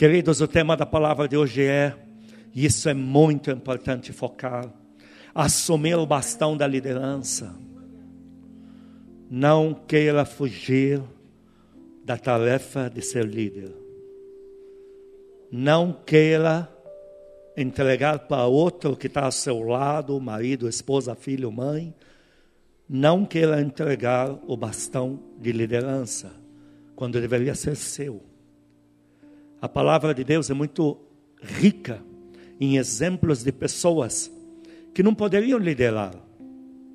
Queridos, o tema da palavra de hoje é, e isso é muito importante focar, assumir o bastão da liderança. Não queira fugir da tarefa de ser líder. Não queira entregar para outro que está ao seu lado, marido, esposa, filho, mãe. Não queira entregar o bastão de liderança, quando deveria ser seu. A palavra de Deus é muito rica em exemplos de pessoas que não poderiam liderar.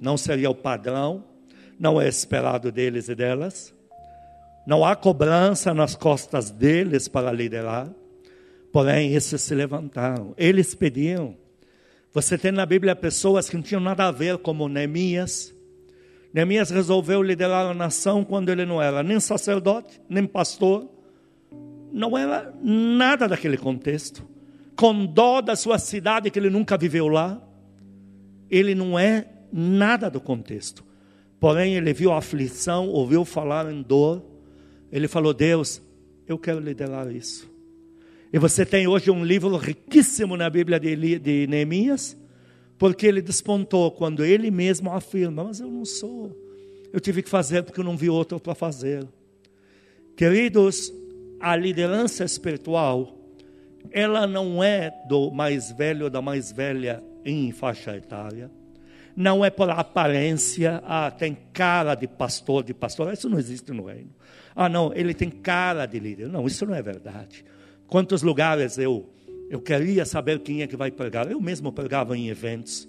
Não seria o padrão, não é esperado deles e delas. Não há cobrança nas costas deles para liderar. Porém, esses se levantaram. Eles pediam. Você tem na Bíblia pessoas que não tinham nada a ver, como Neemias. Neemias resolveu liderar a nação quando ele não era nem sacerdote, nem pastor, não era nada daquele contexto. Com dó da sua cidade que ele nunca viveu lá, ele não é nada do contexto. Porém, ele viu a aflição, ouviu falar em dor. Ele falou: Deus, eu quero liderar isso. E você tem hoje um livro riquíssimo na Bíblia de, de Neemias, porque ele despontou quando ele mesmo afirma: Mas eu não sou. Eu tive que fazer porque eu não vi outro para fazer. Queridos, a liderança espiritual, ela não é do mais velho ou da mais velha em faixa etária. Não é por aparência, ah, tem cara de pastor, de pastor, isso não existe no reino. Ah, não, ele tem cara de líder. Não, isso não é verdade. Quantos lugares eu eu queria saber quem é que vai pregar. Eu mesmo pregava em eventos.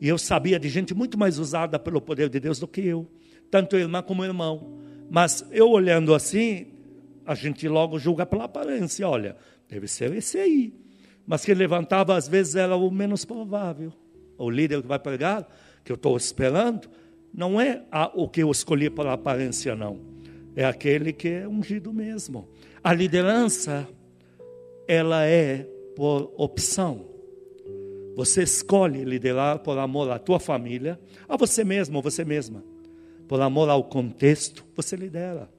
E eu sabia de gente muito mais usada pelo poder de Deus do que eu, tanto irmã como irmão. Mas eu olhando assim, a gente logo julga pela aparência, olha, deve ser esse aí. Mas que levantava às vezes era o menos provável. O líder que vai pregar, que eu estou esperando, não é o que eu escolhi pela aparência, não. É aquele que é ungido mesmo. A liderança, ela é por opção. Você escolhe liderar por amor à tua família, a você mesmo, você mesma. Por amor ao contexto, você lidera.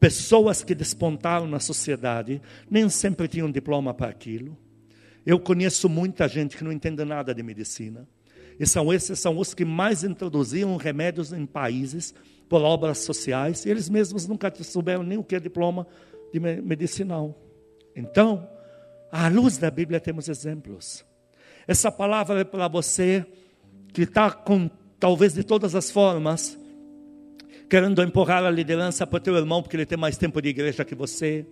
Pessoas que despontaram na sociedade nem sempre tinham diploma para aquilo. Eu conheço muita gente que não entende nada de medicina. E são esses são os que mais introduziam remédios em países por obras sociais. E eles mesmos nunca souberam nem o que é diploma de medicinal. Então, à luz da Bíblia temos exemplos. Essa palavra é para você que está com, talvez de todas as formas, querendo empurrar a liderança para teu irmão porque ele tem mais tempo de igreja que você,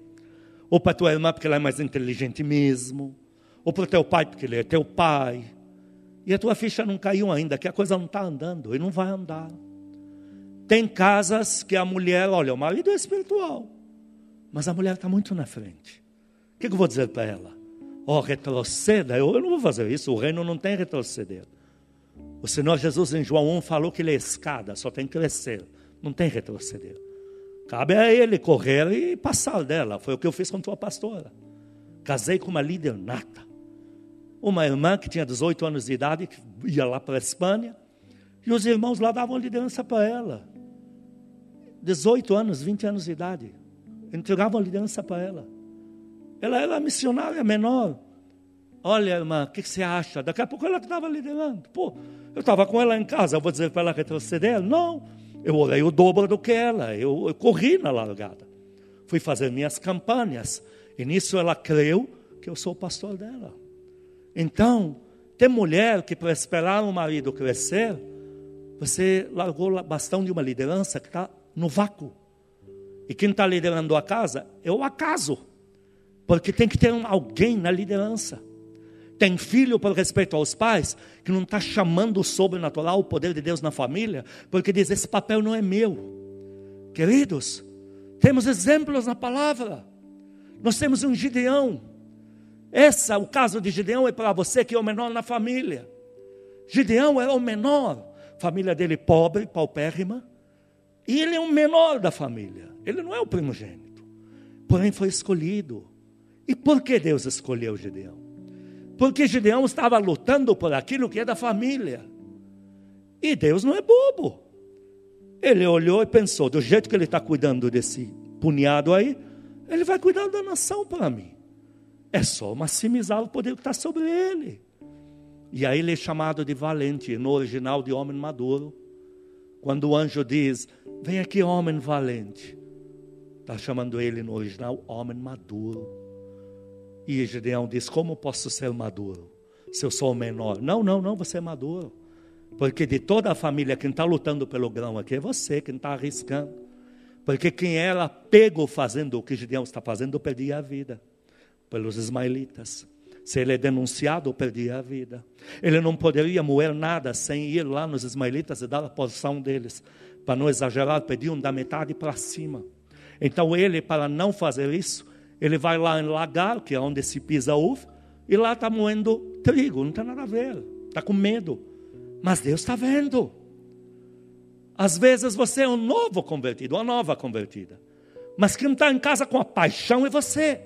ou para tua irmã porque ela é mais inteligente mesmo, ou para o teu pai porque ele é teu pai. E a tua ficha não caiu ainda, que a coisa não está andando e não vai andar. Tem casas que a mulher, olha, o marido é espiritual, mas a mulher está muito na frente. O que, que eu vou dizer para ela? Oh, retroceda. Eu, eu não vou fazer isso, o reino não tem retroceder. O Senhor Jesus em João 1 falou que ele é escada, só tem que crescer. Não tem retroceder. Cabe a ele correr e passar dela. Foi o que eu fiz com tua pastora. Casei com uma líder nata. Uma irmã que tinha 18 anos de idade, que ia lá para a Espanha, e os irmãos lá davam liderança para ela. 18 anos, 20 anos de idade. Entregavam liderança para ela. Ela era missionária menor. Olha, irmã, o que, que, você acha? Daqui a pouco ela estava liderando. Pô, eu estava com ela em casa, eu vou dizer para ela retroceder? Não. Eu orei o dobro do que ela, eu, eu corri na largada. Fui fazer minhas campanhas. E nisso ela creu que eu sou o pastor dela. Então, tem mulher que para esperar o marido crescer, você largou o bastão de uma liderança que está no vácuo. E quem está liderando a casa é o acaso. Porque tem que ter alguém na liderança. Tem filho, por respeito aos pais, que não está chamando o sobrenatural, o poder de Deus na família, porque diz: esse papel não é meu. Queridos, temos exemplos na palavra. Nós temos um Gideão. Esse, o caso de Gideão é para você que é o menor na família. Gideão era o menor, família dele pobre, paupérrima, e ele é o menor da família. Ele não é o primogênito, porém foi escolhido. E por que Deus escolheu Gideão? Porque Gideão estava lutando por aquilo que é da família. E Deus não é bobo. Ele olhou e pensou: do jeito que ele está cuidando desse punhado aí, ele vai cuidar da nação para mim. É só maximizar o poder que está sobre ele. E aí ele é chamado de valente, no original de homem maduro. Quando o anjo diz: Vem aqui, homem valente. Está chamando ele no original homem maduro. E Gideão diz: Como posso ser maduro? Se eu sou o menor. Não, não, não, você é maduro. Porque de toda a família, quem está lutando pelo grão aqui é você, quem está arriscando. Porque quem era pego fazendo o que Gideão está fazendo, perdia a vida. Pelos ismaelitas. Se ele é denunciado, perdia a vida. Ele não poderia moer nada sem ir lá nos ismaelitas e dar a porção deles. Para não exagerar, pediam da metade para cima. Então ele, para não fazer isso, ele vai lá em Lagar, que é onde se pisa uva, e lá está moendo trigo, não tem nada a ver. Está com medo. Mas Deus está vendo. Às vezes você é um novo convertido, uma nova convertida. Mas quem está em casa com a paixão é você.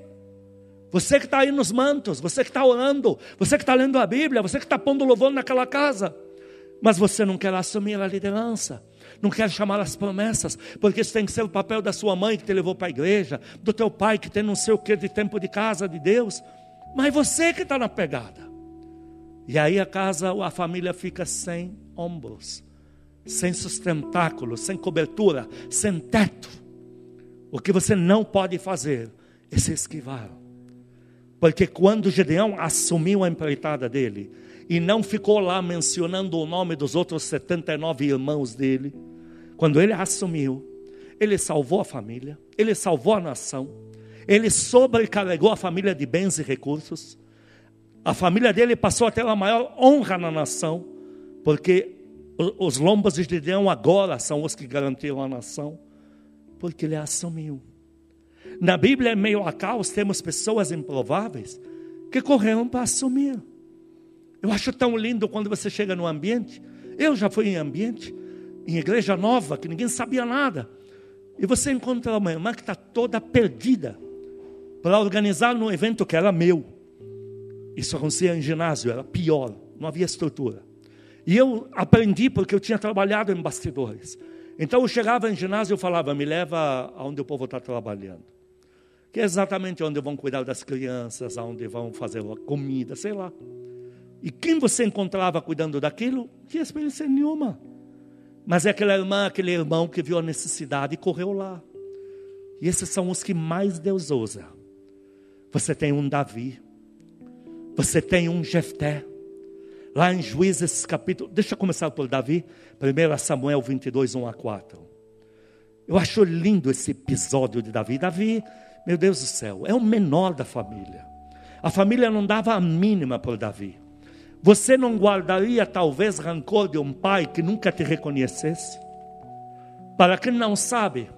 Você que está aí nos mantos, você que está orando, você que está lendo a Bíblia, você que está pondo louvor naquela casa. Mas você não quer assumir a liderança, não quer chamar as promessas, porque isso tem que ser o papel da sua mãe que te levou para a igreja, do teu pai que tem não sei o que de tempo de casa de Deus. Mas você que está na pegada. E aí a casa, a família fica sem ombros, sem sustentáculo, sem cobertura, sem teto. O que você não pode fazer é se esquivar. Porque quando Gedeão assumiu a empreitada dele, e não ficou lá mencionando o nome dos outros 79 irmãos dele, quando ele assumiu, ele salvou a família, ele salvou a nação, ele sobrecarregou a família de bens e recursos, a família dele passou a ter a maior honra na nação, porque os lombos de Gideão agora são os que garantiram a nação, porque ele assumiu. Na Bíblia, em meio a caos, temos pessoas improváveis que correram para assumir. Eu acho tão lindo quando você chega no ambiente. Eu já fui em ambiente, em igreja nova, que ninguém sabia nada. E você encontra uma irmã que está toda perdida para organizar um evento que era meu. Isso acontecia em ginásio, era pior, não havia estrutura. E eu aprendi porque eu tinha trabalhado em bastidores. Então eu chegava em ginásio e falava, me leva aonde o povo está trabalhando. Que é exatamente onde vão cuidar das crianças, aonde vão fazer comida, sei lá. E quem você encontrava cuidando daquilo, tinha experiência nenhuma. Mas é aquela irmã, aquele irmão que viu a necessidade e correu lá. E esses são os que mais Deus usa. Você tem um Davi, você tem um Jefté. Lá em Juízes capítulo, deixa eu começar por Davi, 1 Samuel 22, 1 a 4. Eu acho lindo esse episódio de Davi. Davi, meu Deus do céu, é o menor da família. A família não dava a mínima por Davi. Você não guardaria talvez rancor de um pai que nunca te reconhecesse? Para quem não sabe,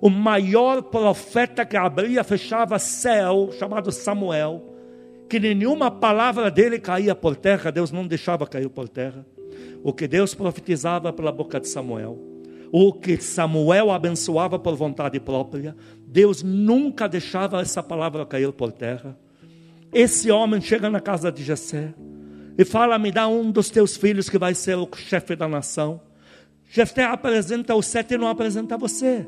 o maior profeta que abria fechava céu, chamado Samuel, que nenhuma palavra dele caía por terra, Deus não deixava cair por terra. O que Deus profetizava pela boca de Samuel, o que Samuel abençoava por vontade própria, Deus nunca deixava essa palavra cair por terra. Esse homem chega na casa de Jessé e fala: "Me dá um dos teus filhos que vai ser o chefe da nação". Jefté apresenta o sete e não apresenta você.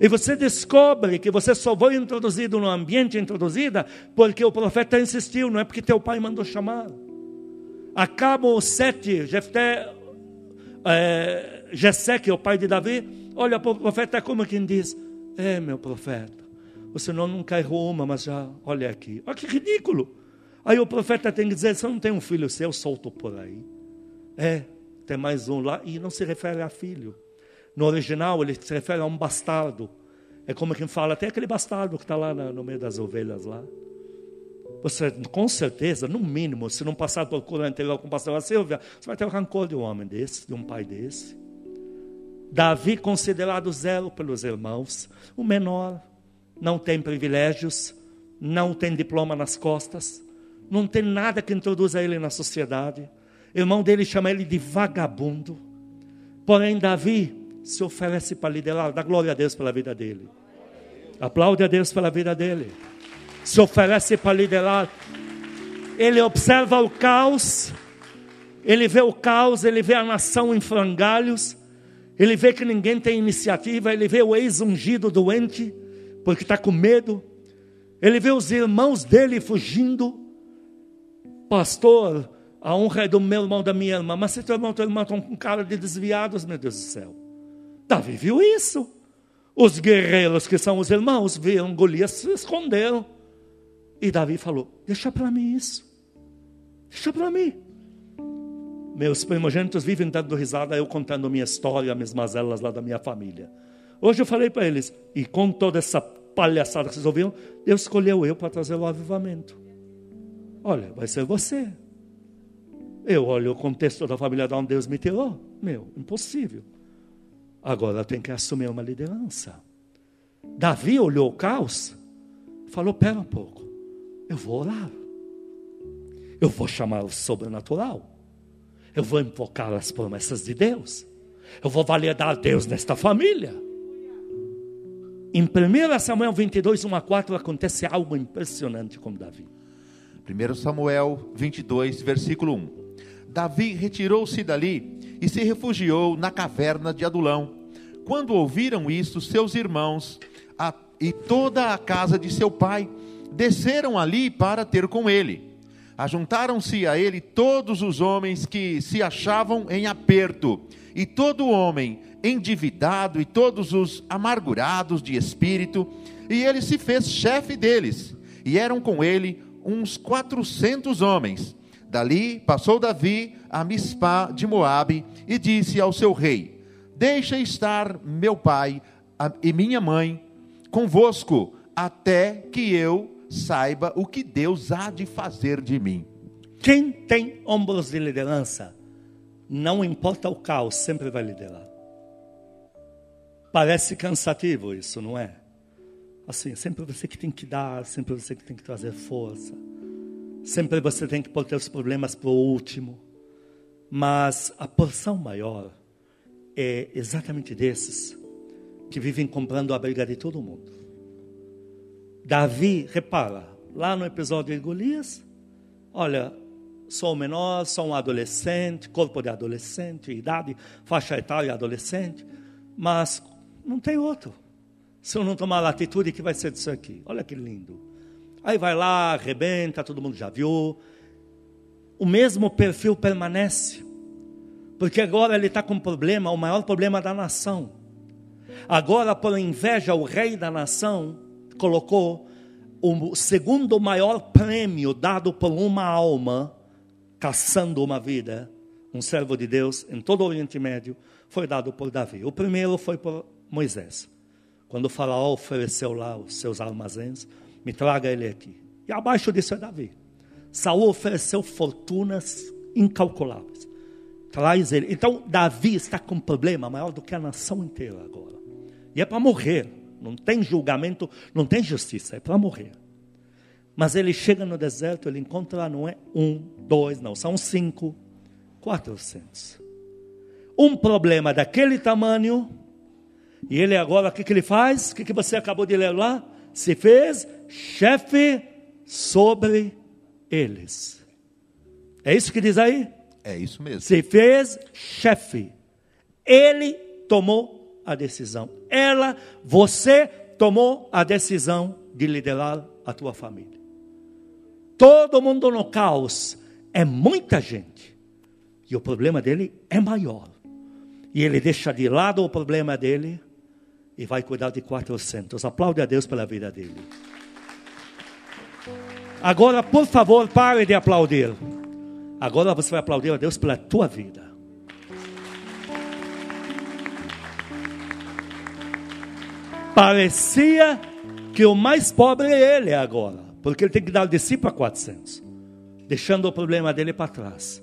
E você descobre que você só foi introduzido no ambiente introduzida porque o profeta insistiu, não é porque teu pai mandou chamar. Acabam os sete, Jefté, é, Jessé, que é o pai de Davi, olha para o profeta como quem diz: É, meu profeta, o senhor nunca errou uma, mas já, olha aqui. Olha que ridículo. Aí o profeta tem que dizer: Você não tem um filho seu solto por aí? É, tem mais um lá, e não se refere a filho no original, ele se refere a um bastardo. É como quem fala, tem aquele bastardo que está lá no meio das ovelhas lá. Você, com certeza, no mínimo, se não passar por cura anterior com o pastor Silvia, você vai ter o rancor de um homem desse, de um pai desse. Davi, considerado zelo pelos irmãos, o menor, não tem privilégios, não tem diploma nas costas, não tem nada que introduza ele na sociedade. O irmão dele chama ele de vagabundo. Porém, Davi se oferece para liderar, dá glória a Deus pela vida dele. Aplaude a Deus pela vida dele. Se oferece para liderar. Ele observa o caos, ele vê o caos, ele vê a nação em frangalhos, ele vê que ninguém tem iniciativa, ele vê o ex-ungido doente, porque está com medo. Ele vê os irmãos dele fugindo. Pastor, a honra é do meu irmão, da minha irmã. Mas se teu irmão tua irmã estão com cara de desviados, meu Deus do céu. Davi viu isso. Os guerreiros que são os irmãos viram Golias se esconderam. E Davi falou: Deixa para mim isso. Deixa para mim. Meus primogênitos vivem dando risada, eu contando minha história, minhas mazelas lá da minha família. Hoje eu falei para eles, e com toda essa palhaçada que vocês ouviram, Deus escolheu eu para trazer o avivamento. Olha, vai ser você. Eu olho o contexto da família de onde Deus me tirou. Meu, impossível. Agora tem que assumir uma liderança. Davi olhou o caos, falou: Pera um pouco, eu vou orar, eu vou chamar o sobrenatural, eu vou invocar as promessas de Deus, eu vou validar Deus nesta família. Em 1 Samuel 22, 1 a 4, acontece algo impressionante com Davi. 1 Samuel 22, versículo 1. Davi retirou-se dali e se refugiou na caverna de Adulão. Quando ouviram isso, seus irmãos a, e toda a casa de seu pai desceram ali para ter com ele. Ajuntaram-se a ele todos os homens que se achavam em aperto, e todo homem endividado, e todos os amargurados de espírito, e ele se fez chefe deles, e eram com ele uns quatrocentos homens. Dali passou Davi a Mispá de Moabe e disse ao seu rei: Deixa estar meu pai e minha mãe convosco, até que eu saiba o que Deus há de fazer de mim. Quem tem ombros de liderança, não importa o caos, sempre vai liderar. Parece cansativo isso, não é? Assim, sempre você que tem que dar, sempre você que tem que trazer força. Sempre você tem que pôr os problemas para o último. Mas a porção maior é exatamente desses que vivem comprando a briga de todo mundo. Davi, repara, lá no episódio de Golias, olha, sou menor, sou um adolescente, corpo de adolescente, idade, faixa etária adolescente, mas não tem outro. Se eu não tomar a atitude, que vai ser disso aqui? Olha que lindo. Aí vai lá, arrebenta, todo mundo já viu. O mesmo perfil permanece. Porque agora ele está com um problema, o maior problema da nação. Agora, por inveja, o rei da nação colocou o segundo maior prêmio dado por uma alma, caçando uma vida, um servo de Deus em todo o Oriente Médio, foi dado por Davi. O primeiro foi por Moisés. Quando o faraó ofereceu lá os seus armazéns, me traga ele aqui. E abaixo disso é Davi. Saul ofereceu fortunas incalculáveis. Traz ele. Então Davi está com um problema maior do que a nação inteira agora. E é para morrer. Não tem julgamento, não tem justiça, é para morrer. Mas ele chega no deserto, ele encontra não é um, dois, não, são cinco, quatrocentos. Um problema daquele tamanho, e ele agora, o que, que ele faz? O que, que você acabou de ler lá? Se fez chefe sobre eles. É isso que diz aí? É isso mesmo. Se fez chefe. Ele tomou a decisão. Ela, você tomou a decisão de liderar a tua família. Todo mundo no caos é muita gente. E o problema dele é maior. E ele deixa de lado o problema dele e vai cuidar de 400. Aplaude a Deus pela vida dele. Agora, por favor, pare de aplaudir. Agora você vai aplaudir a Deus pela tua vida. Parecia que o mais pobre é ele agora, porque ele tem que dar de si para 400, deixando o problema dele para trás.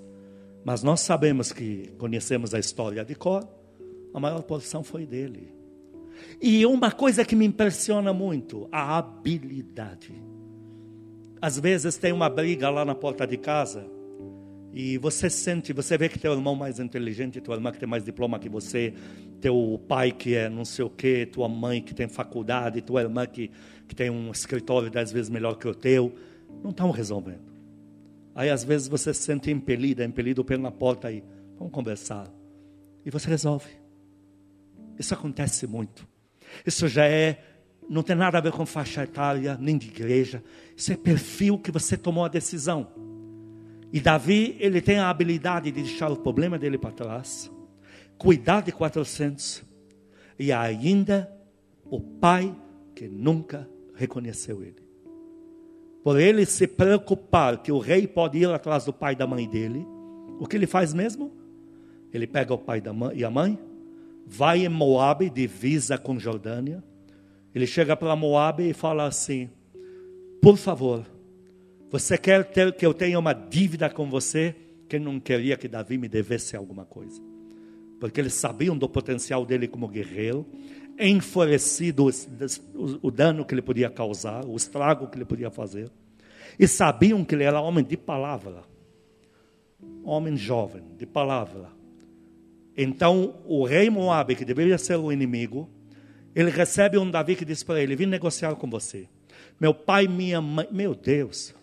Mas nós sabemos que conhecemos a história de Cor, a maior porção foi dele. E uma coisa que me impressiona muito, a habilidade. Às vezes tem uma briga lá na porta de casa, e você sente, você vê que teu irmão mais inteligente, tua irmã que tem mais diploma que você, teu pai que é não sei o quê, tua mãe que tem faculdade, tua irmã que, que tem um escritório dez vezes melhor que o teu, não estão resolvendo. Aí às vezes você se sente impelido, impelido pela porta aí, vamos conversar. E você resolve. Isso acontece muito. Isso já é não tem nada a ver com faixa etária, nem de igreja. Isso é perfil que você tomou a decisão. E Davi, ele tem a habilidade de deixar o problema dele para trás, cuidar de 400, e ainda o pai que nunca reconheceu ele. Por ele se preocupar que o rei pode ir atrás do pai e da mãe dele, o que ele faz mesmo? Ele pega o pai e a mãe, vai em Moabe, divisa com Jordânia. Ele chega para Moabe e fala assim: Por favor, você quer ter, que eu tenha uma dívida com você? Que não queria que Davi me devesse alguma coisa. Porque eles sabiam do potencial dele como guerreiro, enfurecido o, o dano que ele podia causar, o estrago que ele podia fazer. E sabiam que ele era homem de palavra. Homem jovem, de palavra. Então, o rei Moabe, que deveria ser o inimigo, ele recebe um Davi que diz para ele: Vim negociar com você. Meu pai, minha mãe. Meu Deus,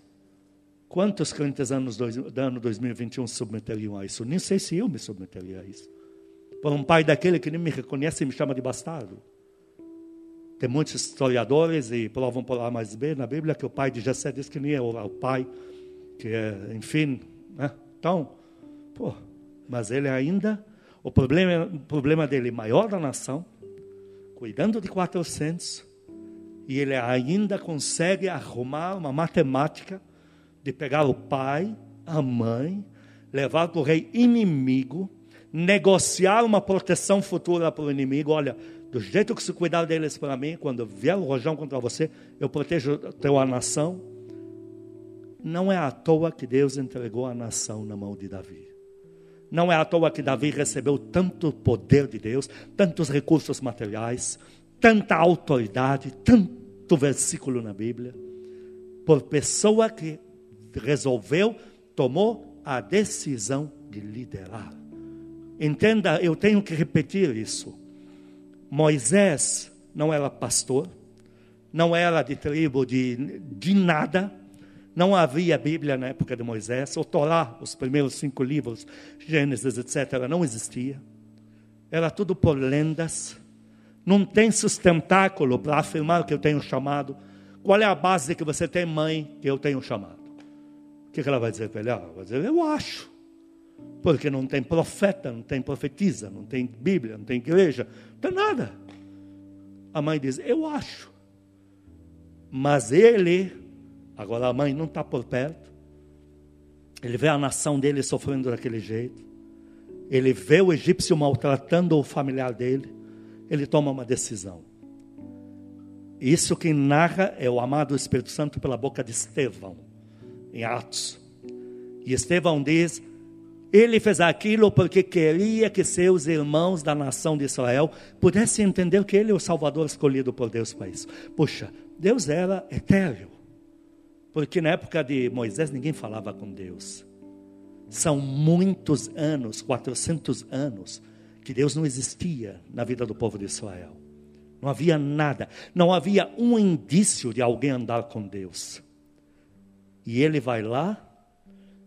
quantos crentes anos do ano 2021 se submeteriam a isso? Nem sei se eu me submeteria a isso. Por um pai daquele que nem me reconhece e me chama de bastardo. Tem muitos historiadores e provam por A mais B na Bíblia que o pai de Jessé diz que nem é o pai, que é, enfim. Né? Então, pô, mas ele ainda, o problema, o problema dele maior da nação cuidando de 400, e ele ainda consegue arrumar uma matemática de pegar o pai, a mãe, levar para o rei inimigo, negociar uma proteção futura para o inimigo. Olha, do jeito que se cuidar deles para mim, quando vier o rojão contra você, eu protejo a tua nação. Não é à toa que Deus entregou a nação na mão de Davi. Não é à toa que Davi recebeu tanto poder de Deus, tantos recursos materiais, tanta autoridade, tanto versículo na Bíblia, por pessoa que resolveu, tomou a decisão de liderar. Entenda, eu tenho que repetir isso. Moisés não era pastor, não era de tribo de, de nada, não havia Bíblia na época de Moisés, o Torá, os primeiros cinco livros, Gênesis, etc., não existia. Era tudo por lendas. Não tem sustentáculo para afirmar que eu tenho chamado. Qual é a base que você tem, mãe, que eu tenho chamado? O que ela vai dizer para ele? Ela vai dizer, eu acho. Porque não tem profeta, não tem profetisa, não tem Bíblia, não tem igreja, não tem nada. A mãe diz, eu acho. Mas ele Agora a mãe não está por perto. Ele vê a nação dele sofrendo daquele jeito. Ele vê o egípcio maltratando o familiar dele. Ele toma uma decisão. Isso que narra é o amado Espírito Santo pela boca de Estevão, em Atos. E Estevão diz: ele fez aquilo porque queria que seus irmãos da nação de Israel pudessem entender que ele é o Salvador escolhido por Deus para isso. Puxa, Deus era etéreo. Porque na época de Moisés ninguém falava com Deus. São muitos anos, 400 anos, que Deus não existia na vida do povo de Israel. Não havia nada, não havia um indício de alguém andar com Deus. E ele vai lá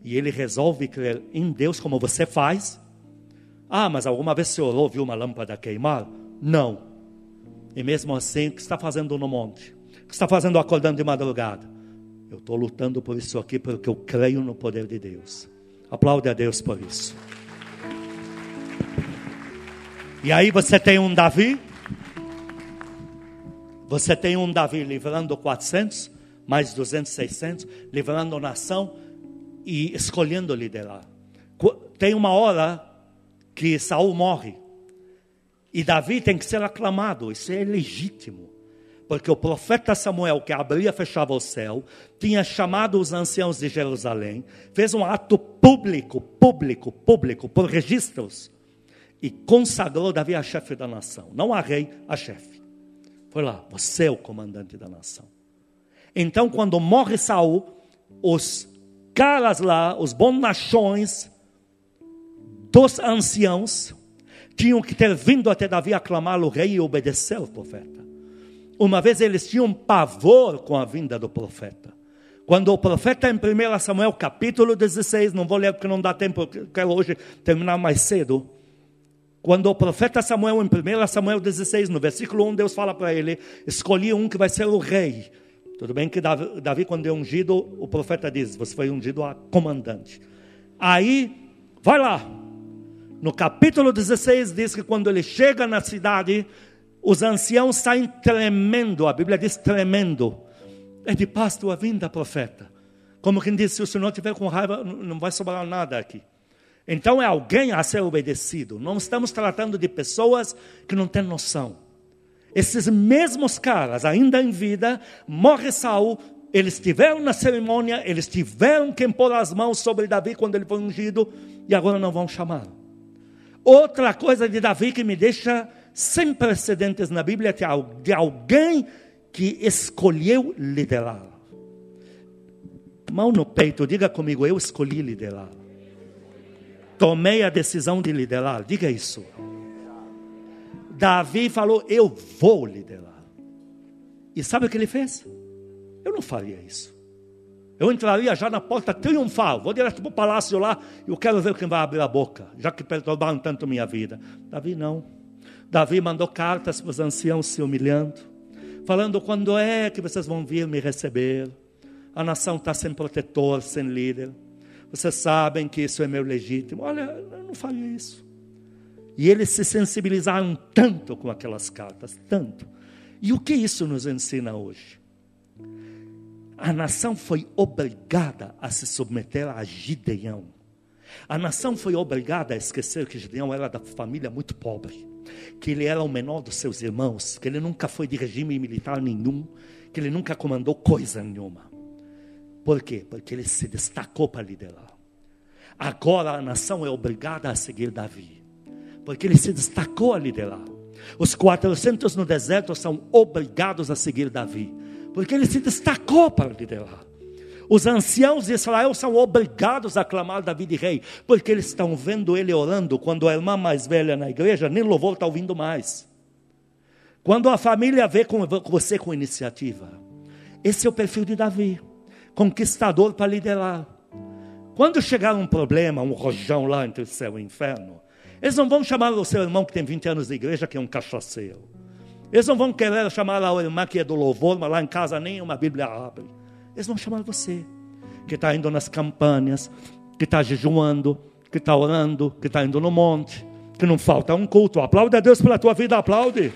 e ele resolve crer em Deus como você faz. Ah, mas alguma vez você orou, viu uma lâmpada queimar? Não. E mesmo assim, o que está fazendo no monte? O que está fazendo acordando de madrugada? Eu estou lutando por isso aqui porque eu creio no poder de Deus. Aplaude a Deus por isso. E aí você tem um Davi. Você tem um Davi livrando 400, mais 200, 600, livrando a nação e escolhendo liderar. Tem uma hora que Saul morre. E Davi tem que ser aclamado, isso é legítimo porque o profeta Samuel, que abria e fechava o céu, tinha chamado os anciãos de Jerusalém, fez um ato público, público, público, por registros, e consagrou Davi a chefe da nação, não a rei, a chefe. Foi lá, você é o comandante da nação. Então, quando morre Saul, os caras lá, os bonachões dos anciãos, tinham que ter vindo até Davi aclamar o rei e obedecer o profeta. Uma vez eles tinham pavor com a vinda do profeta. Quando o profeta em 1 Samuel capítulo 16, não vou ler porque não dá tempo, quero hoje terminar mais cedo. Quando o profeta Samuel, em 1 Samuel 16, no versículo 1, Deus fala para ele: escolhi um que vai ser o rei. Tudo bem que Davi, Davi, quando é ungido, o profeta diz: Você foi ungido a comandante. Aí, vai lá. No capítulo 16, diz que quando ele chega na cidade, os anciãos saem tremendo. A Bíblia diz tremendo. É de paz tua vinda, profeta. Como quem diz: Se o senhor tiver com raiva, não vai sobrar nada aqui. Então é alguém a ser obedecido. Não estamos tratando de pessoas que não têm noção. Esses mesmos caras, ainda em vida, morre Saul, eles tiveram na cerimônia, eles tiveram que pôr as mãos sobre Davi quando ele foi ungido, e agora não vão chamar. Outra coisa de Davi que me deixa sem precedentes na Bíblia de alguém que escolheu liderar. Mão no peito, diga comigo, eu escolhi liderar tomei a decisão de liderar. Diga isso. Davi falou: Eu vou liderar. E sabe o que ele fez? Eu não faria isso. Eu entraria já na porta triunfal, vou direto para o palácio lá, eu quero ver quem vai abrir a boca, já que perturbaram tanto minha vida. Davi não. Davi mandou cartas para os anciãos se humilhando, falando quando é que vocês vão vir me receber. A nação está sem protetor, sem líder. Vocês sabem que isso é meu legítimo. Olha, eu não faria isso. E eles se sensibilizaram tanto com aquelas cartas, tanto. E o que isso nos ensina hoje? A nação foi obrigada a se submeter a Gideão. A nação foi obrigada a esquecer que Gideão era da família muito pobre, que ele era o menor dos seus irmãos, que ele nunca foi de regime militar nenhum, que ele nunca comandou coisa nenhuma. Por quê? Porque ele se destacou para liderar. Agora a nação é obrigada a seguir Davi, porque ele se destacou a liderar. Os 400 no deserto são obrigados a seguir Davi, porque ele se destacou para liderar. Os anciãos de Israel são obrigados a clamar Davi de rei, porque eles estão vendo ele orando. Quando a irmã mais velha na igreja, nem louvor está ouvindo mais. Quando a família vê com você com iniciativa, esse é o perfil de Davi conquistador para liderar. Quando chegar um problema, um rojão lá entre o céu e o inferno, eles não vão chamar o seu irmão que tem 20 anos de igreja, que é um cachaceiro. Eles não vão querer chamar a irmã que é do louvor, mas lá em casa nem uma Bíblia abre. Eles vão chamar você, que está indo nas campanhas, que está jejuando, que está orando, que está indo no monte, que não falta um culto. Aplaude a Deus pela tua vida, aplaude.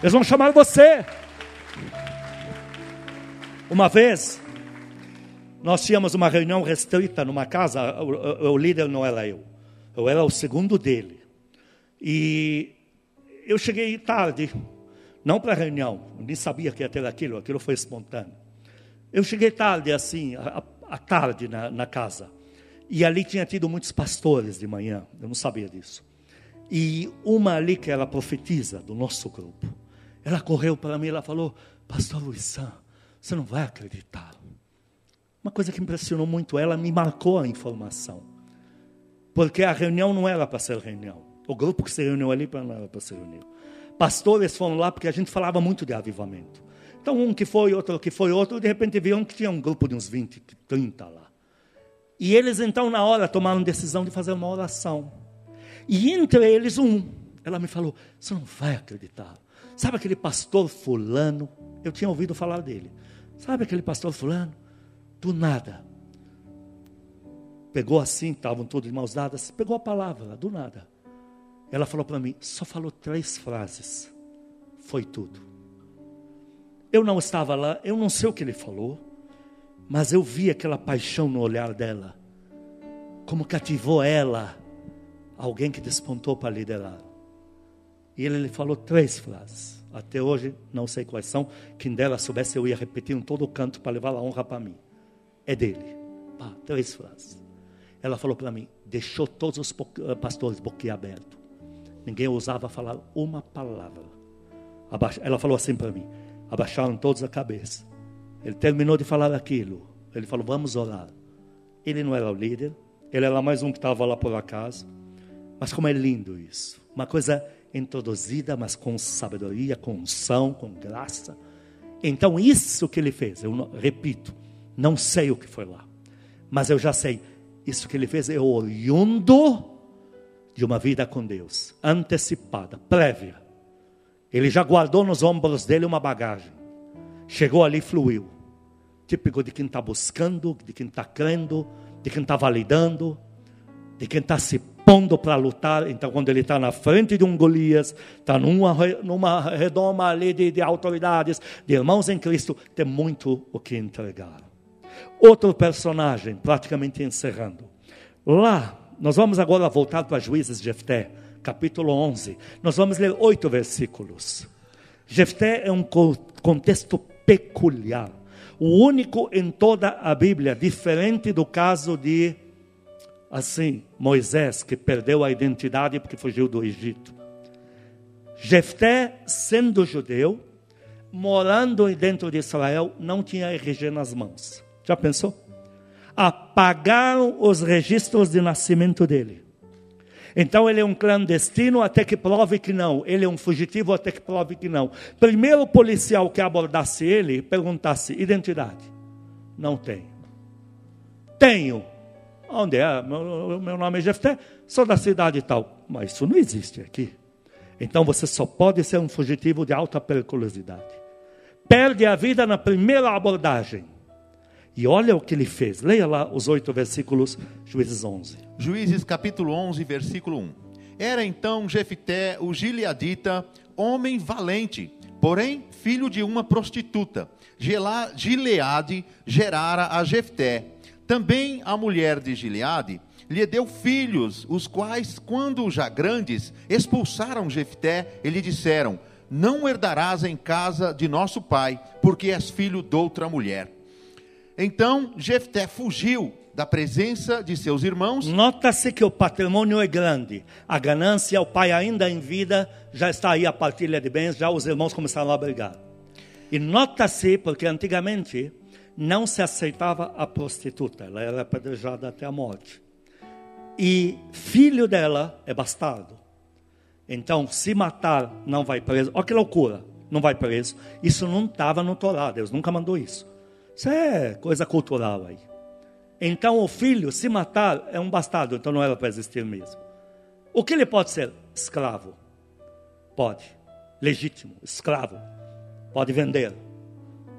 Eles vão chamar você. Uma vez, nós tínhamos uma reunião restrita numa casa, o, o, o, líder não era eu, eu era o segundo dele. E eu cheguei tarde, não para a reunião, nem sabia que ia ter aquilo, aquilo foi espontâneo. Eu cheguei tarde, assim, à tarde na, na casa. E ali tinha tido muitos pastores de manhã, eu não sabia disso. E uma ali que era profetisa do nosso grupo, ela correu para mim e falou: Pastor Luiz você não vai acreditar. Uma coisa que impressionou muito ela, me marcou a informação. Porque a reunião não era para ser reunião. O grupo que se reuniu ali não era para ser reunião. Pastores foram lá porque a gente falava muito de avivamento. Então, um que foi, outro que foi, outro, de repente viram que tinha um grupo de uns 20, 30 lá. E eles, então, na hora, tomaram decisão de fazer uma oração. E entre eles, um, ela me falou: Você não vai acreditar. Sabe aquele pastor Fulano? Eu tinha ouvido falar dele. Sabe aquele pastor Fulano? do nada. Pegou assim, estavam todos de mãos dadas, pegou a palavra, do nada. Ela falou para mim, só falou três frases. Foi tudo. Eu não estava lá, eu não sei o que ele falou, mas eu vi aquela paixão no olhar dela, como cativou ela, alguém que despontou para liderar. E ele, ele falou três frases. Até hoje, não sei quais são. Quem dela soubesse, eu ia repetir em todo canto para levar a honra para mim é dele. Pá, três frases. Ela falou para mim, deixou todos os eh, pastores boquiabertos. Ninguém ousava falar uma palavra. Ela falou assim para mim, abaixaram todos a cabeça. Ele terminou de falar aquilo. Ele falou, vamos orar. Ele não era o líder, ele era mais um que estava lá por acaso. Mas como é lindo isso. Uma coisa introduzida, mas com sabedoria, com unção, com graça. Então, isso que ele fez, eu repito, não sei o que foi lá, mas eu já sei. Isso que ele fez é oriundo de uma vida com Deus, antecipada, prévia. Ele já guardou nos ombros dele uma bagagem. Chegou ali, fluiu. Típico de quem está buscando, de quem está crendo, de quem está validando, de quem está se pondo para lutar. Então, quando ele está na frente de um Golias, está numa, numa redoma ali de, de autoridades, de irmãos em Cristo, tem muito o que entregar. Outro personagem, praticamente encerrando. Lá, nós vamos agora voltar para Juízes de Jefté, capítulo 11. Nós vamos ler oito versículos. Jefté é um contexto peculiar, o único em toda a Bíblia, diferente do caso de assim, Moisés, que perdeu a identidade porque fugiu do Egito. Jefté, sendo judeu, morando dentro de Israel, não tinha RG nas mãos. Já pensou? Apagaram os registros de nascimento dele. Então ele é um clandestino até que prove que não. Ele é um fugitivo até que prove que não. Primeiro policial que abordasse ele, perguntasse: identidade? Não tem. Tenho. Onde é? Meu, meu nome é Jefté, sou da cidade tal. Mas isso não existe aqui. Então você só pode ser um fugitivo de alta periculosidade. Perde a vida na primeira abordagem. E olha o que ele fez. Leia lá os oito versículos, Juízes 11. Juízes capítulo 11, versículo 1. Era então Jefté, o gileadita, homem valente, porém filho de uma prostituta. Gileade gerara a Jefté. Também a mulher de Gileade lhe deu filhos, os quais, quando já grandes, expulsaram Jefté e lhe disseram: Não herdarás em casa de nosso pai, porque és filho de outra mulher. Então Jefté fugiu da presença de seus irmãos. Nota-se que o patrimônio é grande. A ganância, o pai ainda em vida, já está aí a partilha de bens, já os irmãos começaram a brigar. E nota-se, porque antigamente não se aceitava a prostituta, ela era apedrejada até a morte. E filho dela é bastardo. Então, se matar, não vai preso. Olha que loucura, não vai preso. Isso não estava no Torá, Deus nunca mandou isso. Isso é coisa cultural aí. Então o filho, se matar, é um bastardo, então não era para existir mesmo. O que ele pode ser? Escravo. Pode. Legítimo, escravo. Pode vender.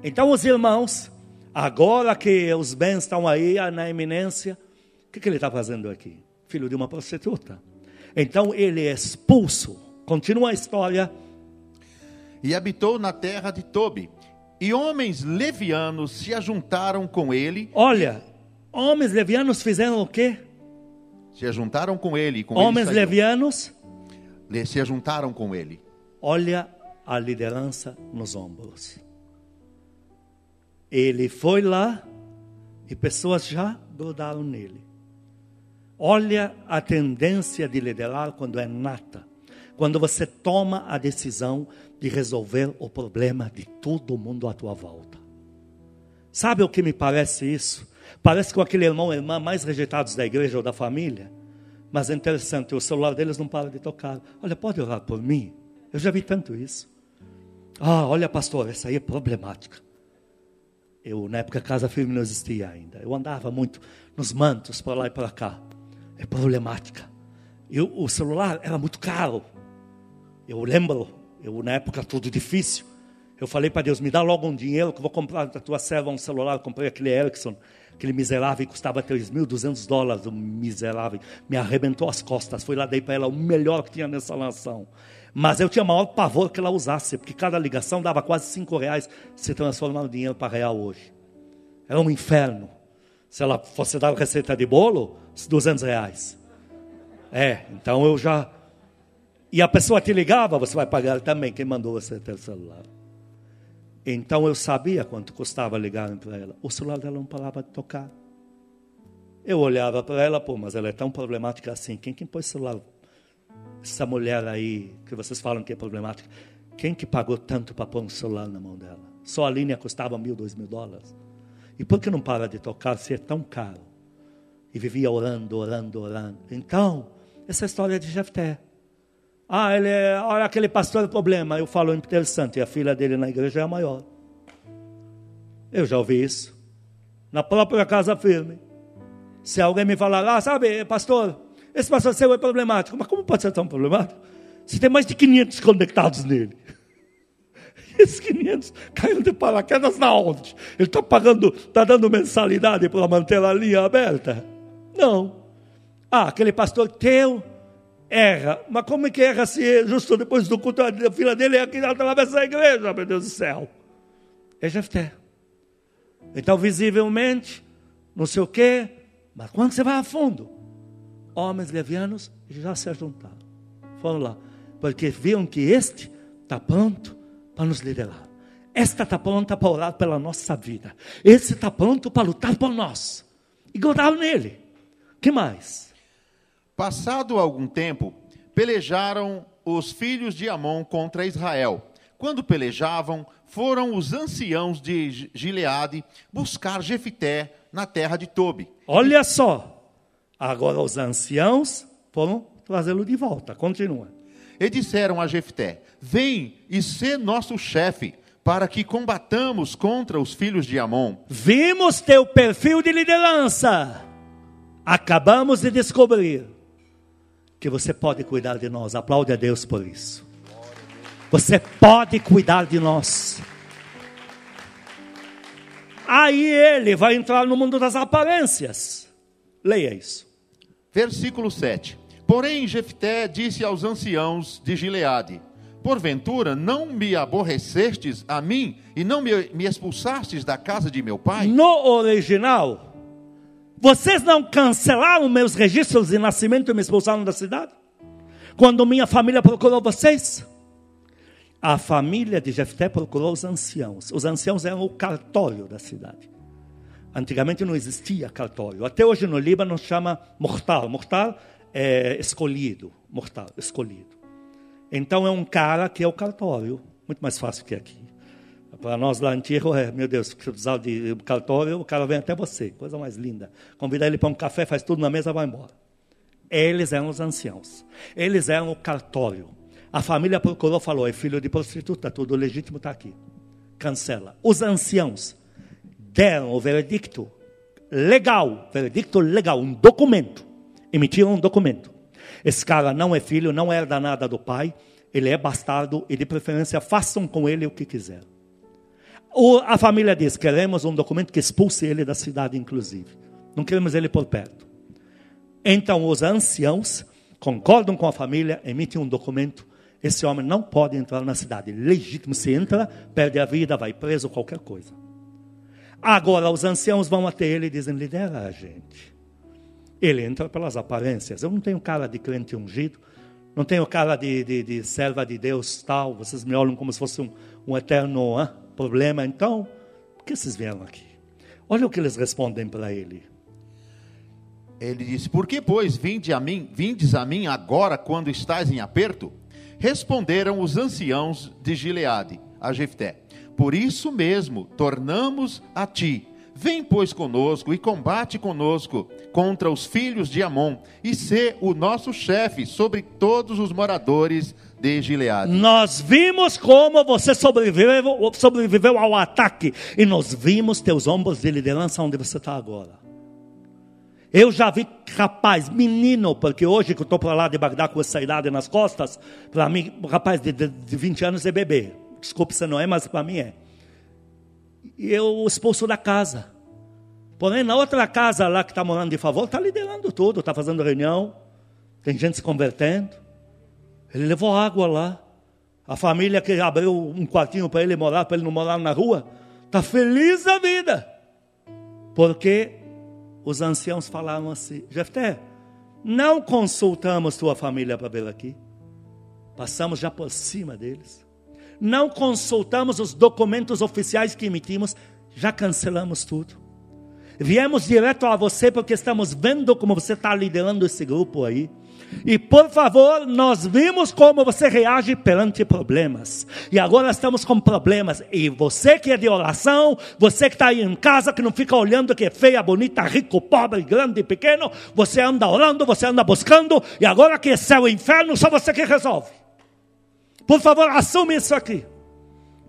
Então os irmãos, agora que os bens estão aí na eminência, o que, que ele está fazendo aqui? Filho de uma prostituta. Então ele é expulso. Continua a história. E habitou na terra de Tobi e homens levianos se ajuntaram com ele. Olha, homens levianos fizeram o quê? Se ajuntaram com ele. Com homens ele levianos se ajuntaram com ele. Olha a liderança nos ombros. Ele foi lá e pessoas já grudaram nele. Olha a tendência de liderar quando é nata. Quando você toma a decisão de resolver o problema de todo mundo à tua volta. Sabe o que me parece isso? Parece com aquele irmão e irmã mais rejeitados da igreja ou da família. Mas é interessante, o celular deles não para de tocar. Olha, pode orar por mim? Eu já vi tanto isso. Ah, olha, pastor, essa aí é problemática. Eu, na época, Casa Firme não existia ainda. Eu andava muito nos mantos, para lá e para cá. É problemática. Eu, o celular era muito caro. Eu lembro eu, na época, tudo difícil. Eu falei para Deus, me dá logo um dinheiro que eu vou comprar da tua serva um celular. Eu comprei aquele Ericsson, aquele miserável, custava 3.200 dólares, o miserável. Me arrebentou as costas. Fui lá, dei para ela o melhor que tinha nessa nação. Mas eu tinha maior pavor que ela usasse, porque cada ligação dava quase 5 reais, se transformando em dinheiro para real hoje. Era um inferno. Se ela fosse dar receita de bolo, 200 reais. É, então eu já e a pessoa te ligava, você vai pagar também, quem mandou você ter celular. Então eu sabia quanto custava ligar para ela. O celular dela não parava de tocar. Eu olhava para ela, pô, mas ela é tão problemática assim. Quem que pôs celular? Essa mulher aí, que vocês falam que é problemática. Quem que pagou tanto para pôr um celular na mão dela? Só a linha custava mil, dois mil dólares. E por que não para de tocar se é tão caro? E vivia orando, orando, orando. Então, essa história de Jefté. Ah, ele é, olha aquele pastor é problema. Eu falo interessante, a filha dele na igreja é a maior. Eu já ouvi isso. Na própria casa firme. Se alguém me falar, ah, sabe, pastor, esse pastor seu é problemático. Mas como pode ser tão problemático? Você tem mais de 500 conectados nele. Esses 500 caíram de paraquedas na onde? Ele está pagando, está dando mensalidade para manter a linha aberta? Não. Ah, aquele pastor teu erra. Mas como é que erra se é justo depois do culto, a fila dele é aqui atravessa a igreja, meu Deus do céu? É Jefté. Então, visivelmente, não sei o quê, mas quando você vai a fundo, homens levianos já se juntaram. Foram lá, porque viram que este está pronto para nos liderar. Esta está pronta para orar pela nossa vida. Esse está pronto para lutar por nós. E grudaram nele. que mais? Passado algum tempo, pelejaram os filhos de Amon contra Israel. Quando pelejavam, foram os anciãos de Gileade buscar Jefité na terra de Tobi. Olha só, agora os anciãos foram trazê-lo de volta. Continua. E disseram a Jefté: Vem e sê nosso chefe, para que combatamos contra os filhos de Amon. Vimos teu perfil de liderança. Acabamos de descobrir que você pode cuidar de nós. Aplaude a Deus por isso. Você pode cuidar de nós. Aí ele vai entrar no mundo das aparências. Leia isso. Versículo 7. Porém, Jefté disse aos anciãos de Gileade: Porventura não me aborrecestes a mim e não me, me expulsastes da casa de meu pai? No original, vocês não cancelaram meus registros de nascimento e me expulsaram da cidade? Quando minha família procurou vocês? a família de Jefté procurou os anciãos. Os anciãos eram o cartório da cidade. Antigamente não existia cartório. Até hoje no Líbano chama mortal. Mortal é escolhido. Mortal, escolhido. Então é um cara que é o cartório. Muito mais fácil que aqui. Para nós lá antigo, é, meu Deus, se precisar de cartório, o cara vem até você. Coisa mais linda. Convida ele para um café, faz tudo na mesa, vai embora. Eles eram os anciãos. Eles eram o cartório. A família procurou, falou: é filho de prostituta, tudo legítimo está aqui. Cancela. Os anciãos deram o veredicto legal, veredicto legal, um documento. Emitiram um documento. Esse cara não é filho, não herda nada do pai, ele é bastardo e de preferência façam com ele o que quiser. A família diz: queremos um documento que expulse ele da cidade, inclusive. Não queremos ele por perto. Então os anciãos concordam com a família, emitem um documento esse homem não pode entrar na cidade. Legítimo, se entra, perde a vida, vai preso, qualquer coisa. Agora os anciãos vão até ele e dizem: lidera a gente. Ele entra pelas aparências. Eu não tenho cara de crente ungido, não tenho cara de, de, de serva de Deus tal. Vocês me olham como se fosse um, um eterno hein, problema. Então, por que vocês vieram aqui? Olha o que eles respondem para ele. Ele disse: Por que, pois, vinde a mim, vindes a mim agora quando estás em aperto? Responderam os anciãos de Gileade a Jefté: Por isso mesmo tornamos a ti. Vem, pois, conosco e combate conosco contra os filhos de Amon, e sê o nosso chefe sobre todos os moradores de Gileade. Nós vimos como você sobreviveu, sobreviveu ao ataque, e nós vimos teus ombros de liderança onde você está agora. Eu já vi rapaz, menino, porque hoje que eu estou para lá de Bagdá com essa idade nas costas, para mim, rapaz de, de, de 20 anos é bebê. Desculpe se não é, mas para mim é. E eu expulso da casa. Porém, na outra casa lá que está morando de favor, está liderando tudo, está fazendo reunião, tem gente se convertendo. Ele levou água lá. A família que abriu um quartinho para ele morar, para ele não morar na rua, está feliz da vida. Porque os anciãos falaram assim: Jefté, não consultamos tua família para vir aqui. Passamos já por cima deles. Não consultamos os documentos oficiais que emitimos, já cancelamos tudo. Viemos direto a você porque estamos vendo como você está liderando esse grupo aí. E por favor, nós vimos como você reage perante problemas. E agora estamos com problemas. E você que é de oração, você que está aí em casa, que não fica olhando que é feia, bonita, rico, pobre, grande e pequeno, você anda orando, você anda buscando, e agora que é céu e inferno, só você que resolve. Por favor, assume isso aqui.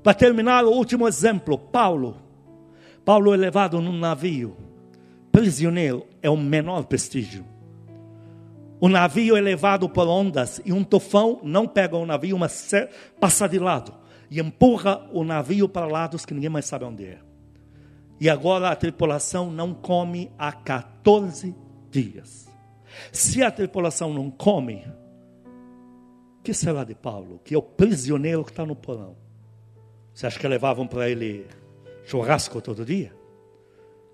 Para terminar, o último exemplo: Paulo. Paulo é levado num navio, prisioneiro, é o menor prestígio O navio é levado por ondas e um tufão não pega o navio, mas passa de lado e empurra o navio para lados que ninguém mais sabe onde é. E agora a tripulação não come há 14 dias. Se a tripulação não come, o que será de Paulo, que é o prisioneiro que está no porão? Você acha que levavam para ele churrasco todo dia?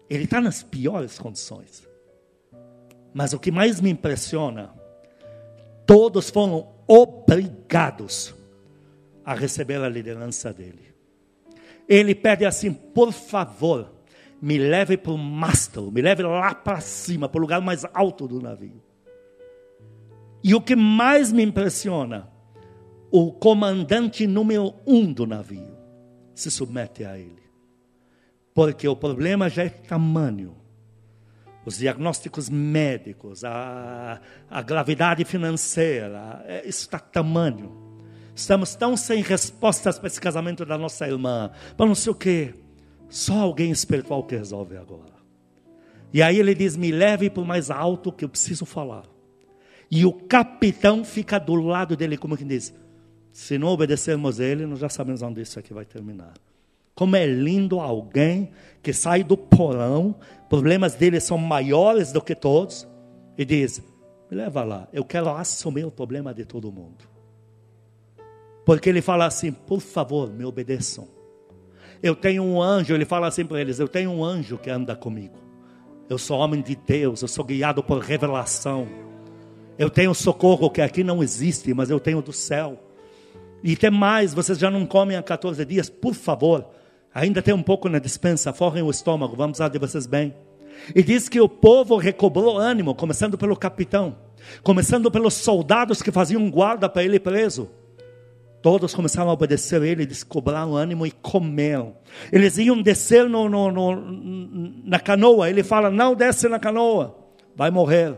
Ele está nas piores condições. Mas o que mais me impressiona, todos foram obrigados a receber a liderança dele. Ele pede assim: por favor, me leve para o mastro, me leve lá para cima, para o lugar mais alto do navio. E o que mais me impressiona, o comandante número um do navio se submete a ele. Porque o problema já é tamanho os diagnósticos médicos, a, a gravidade financeira, é, isso está tamanho. Estamos tão sem respostas para esse casamento da nossa irmã, para não sei o quê. Só alguém espiritual que resolve agora. E aí ele diz: Me leve para o mais alto que eu preciso falar. E o capitão fica do lado dele, como que diz: Se não obedecermos a ele, nós já sabemos onde isso aqui vai terminar. Como é lindo alguém que sai do porão, problemas dele são maiores do que todos, e diz: Me leva lá, eu quero assumir o problema de todo mundo. Porque ele fala assim: Por favor, me obedeçam. Eu tenho um anjo, ele fala assim para eles: Eu tenho um anjo que anda comigo. Eu sou homem de Deus, eu sou guiado por revelação. Eu tenho socorro que aqui não existe, mas eu tenho do céu. E tem mais, vocês já não comem há 14 dias, por favor, Ainda tem um pouco na dispensa, forrem o estômago, vamos usar de vocês bem. E diz que o povo recobrou ânimo, começando pelo capitão, começando pelos soldados que faziam guarda para ele preso. Todos começaram a obedecer a ele, descobraram ânimo e comeram. Eles iam descer no, no, no, na canoa. Ele fala: Não desce na canoa, vai morrer.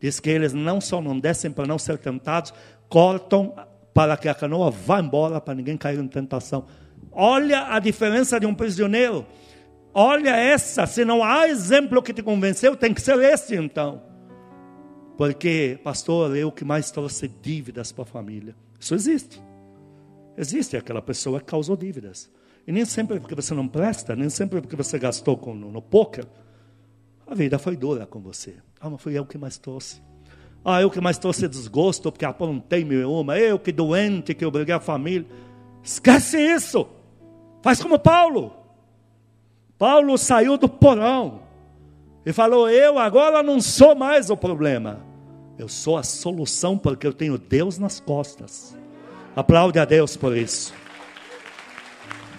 Diz que eles não só não descem para não ser tentados, cortam para que a canoa vá embora, para ninguém cair em tentação. Olha a diferença de um prisioneiro. Olha essa, se não há exemplo que te convenceu, tem que ser esse então. Porque, pastor, eu que mais trouxe dívidas para a família. Isso existe. Existe aquela pessoa que causou dívidas. E nem sempre porque você não presta, nem sempre porque você gastou com, no, no poker. A vida foi dura com você. Ah, mas foi eu que mais trouxe. Ah, eu que mais trouxe desgosto porque apontei mil uma. Eu que doente, que obriguei a família. Esquece isso. Faz como Paulo. Paulo saiu do porão e falou: Eu agora não sou mais o problema, eu sou a solução, porque eu tenho Deus nas costas. Aplaude a Deus por isso.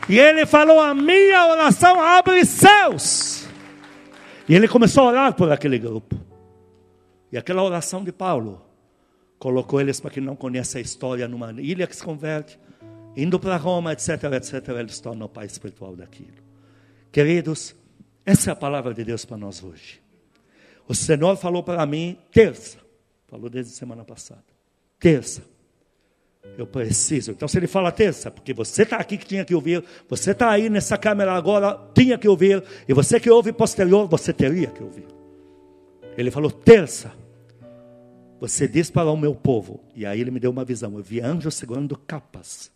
E ele falou: A minha oração abre céus. E ele começou a orar por aquele grupo. E aquela oração de Paulo colocou eles, para quem não conhece a história, numa ilha que se converte indo para Roma, etc, etc, eles tornam o pai espiritual daquilo. Queridos, essa é a palavra de Deus para nós hoje. O Senhor falou para mim terça, falou desde semana passada, terça. Eu preciso. Então, se ele fala terça, porque você está aqui que tinha que ouvir, você está aí nessa câmera agora, tinha que ouvir, e você que ouve posterior, você teria que ouvir. Ele falou terça. Você diz para o meu povo, e aí ele me deu uma visão. Eu vi anjos segurando capas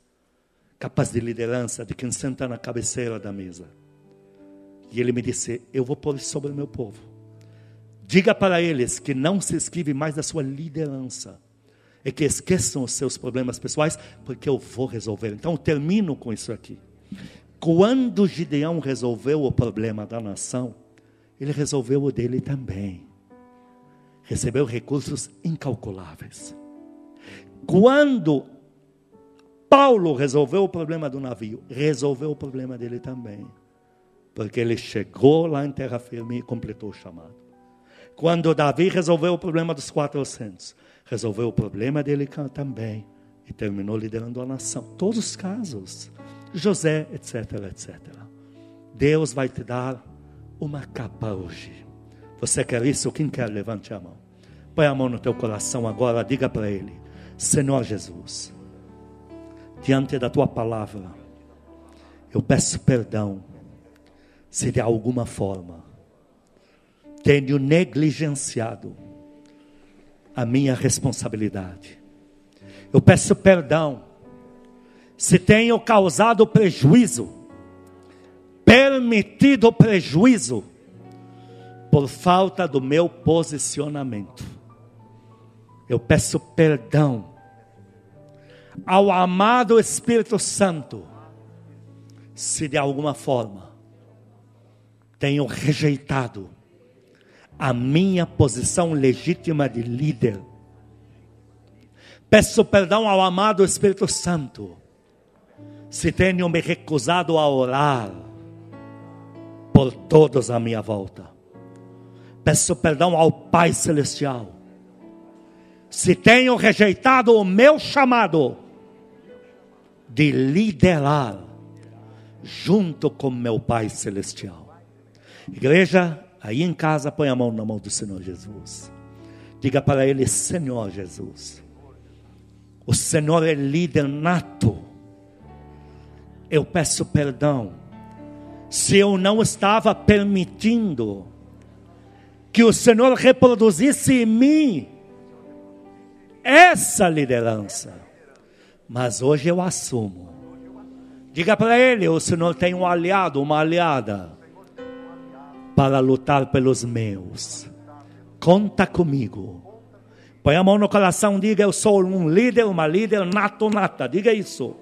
capaz de liderança, de quem senta na cabeceira da mesa. E ele me disse: Eu vou pôr sobre o meu povo. Diga para eles que não se esquive mais da sua liderança. E que esqueçam os seus problemas pessoais, porque eu vou resolver. Então eu termino com isso aqui. Quando Gideão resolveu o problema da nação, ele resolveu o dele também. Recebeu recursos incalculáveis. Quando Paulo resolveu o problema do navio, resolveu o problema dele também. Porque ele chegou lá em terra firme e completou o chamado. Quando Davi resolveu o problema dos 400, resolveu o problema dele também. E terminou liderando a nação. Todos os casos. José, etc, etc. Deus vai te dar uma capa hoje. Você quer isso? Quem quer? Levante a mão. Põe a mão no teu coração agora, diga para ele: Senhor Jesus diante da tua palavra, eu peço perdão se de alguma forma tenho negligenciado a minha responsabilidade. Eu peço perdão se tenho causado prejuízo, permitido prejuízo, por falta do meu posicionamento. Eu peço perdão ao amado Espírito Santo, se de alguma forma tenho rejeitado a minha posição legítima de líder. Peço perdão ao amado Espírito Santo, se tenho me recusado a orar por todos à minha volta. Peço perdão ao Pai Celestial, se tenho rejeitado o meu chamado de liderar junto com meu Pai Celestial. Igreja, aí em casa, põe a mão na mão do Senhor Jesus. Diga para Ele: Senhor Jesus, o Senhor é líder nato. Eu peço perdão se eu não estava permitindo que o Senhor reproduzisse em mim essa liderança. Mas hoje eu assumo. Diga para ele: o Senhor tem um aliado, uma aliada, para lutar pelos meus. Conta comigo. Põe a mão no coração, diga: Eu sou um líder, uma líder nato, nata. Diga isso.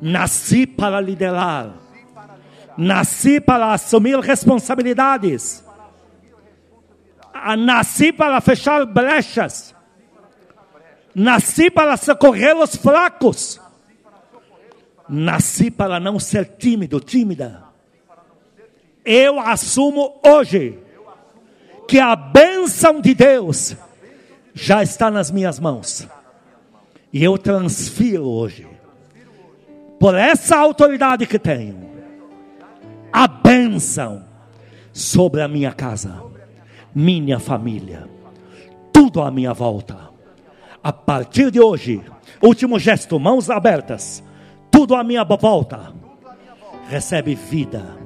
Nasci para liderar. Nasci para assumir responsabilidades. Nasci para fechar brechas. Nasci para socorrer os fracos. Nasci para não ser tímido, tímida. Eu assumo hoje que a bênção de Deus já está nas minhas mãos. E eu transfiro hoje, por essa autoridade que tenho, a bênção sobre a minha casa, minha família, tudo à minha volta a partir de hoje, último gesto, mãos abertas, tudo à minha volta, recebe vida.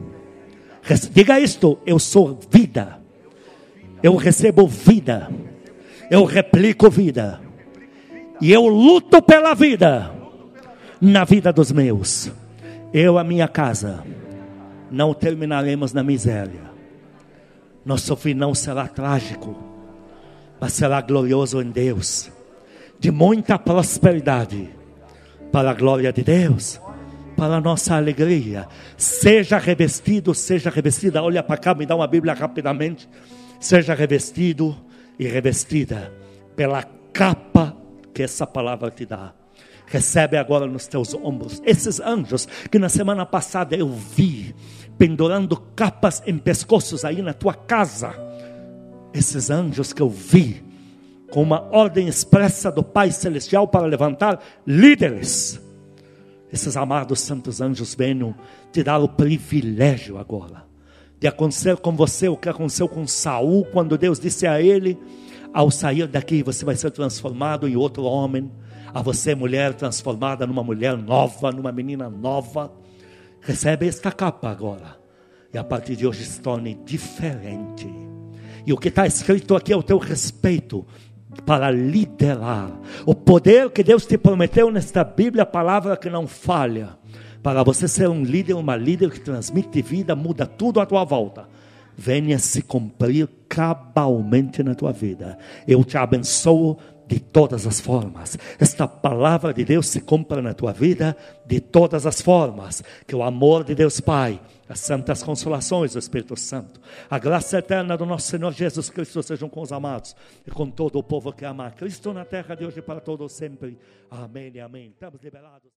Diga isto: eu sou vida, eu recebo vida, eu replico vida, e eu luto pela vida, na vida dos meus. Eu, a minha casa, não terminaremos na miséria. Nosso fim não será trágico, mas será glorioso em Deus de muita prosperidade, para a glória de Deus, para a nossa alegria. Seja revestido, seja revestida. Olha para cá, me dá uma Bíblia rapidamente. Seja revestido e revestida pela capa que essa palavra te dá. Recebe agora nos teus ombros esses anjos que na semana passada eu vi pendurando capas em pescoços aí na tua casa. Esses anjos que eu vi com uma ordem expressa do Pai Celestial para levantar líderes. Esses amados santos anjos venham te dar o privilégio agora de acontecer com você o que aconteceu com Saul quando Deus disse a ele: ao sair daqui você vai ser transformado em outro homem, a você mulher transformada numa mulher nova, numa menina nova. Recebe esta capa agora e a partir de hoje se torne diferente. E o que está escrito aqui é o teu respeito para liderar. O poder que Deus te prometeu nesta Bíblia, a palavra que não falha, para você ser um líder, uma líder que transmite vida, muda tudo à tua volta. Venha se cumprir cabalmente na tua vida. Eu te abençoo de todas as formas. Esta palavra de Deus se cumpra na tua vida de todas as formas. Que o amor de Deus Pai as santas consolações do Espírito Santo, a graça eterna do nosso Senhor Jesus Cristo sejam com os amados e com todo o povo que ama Cristo na terra de hoje para todos sempre. Amém e amém. Estamos liberados.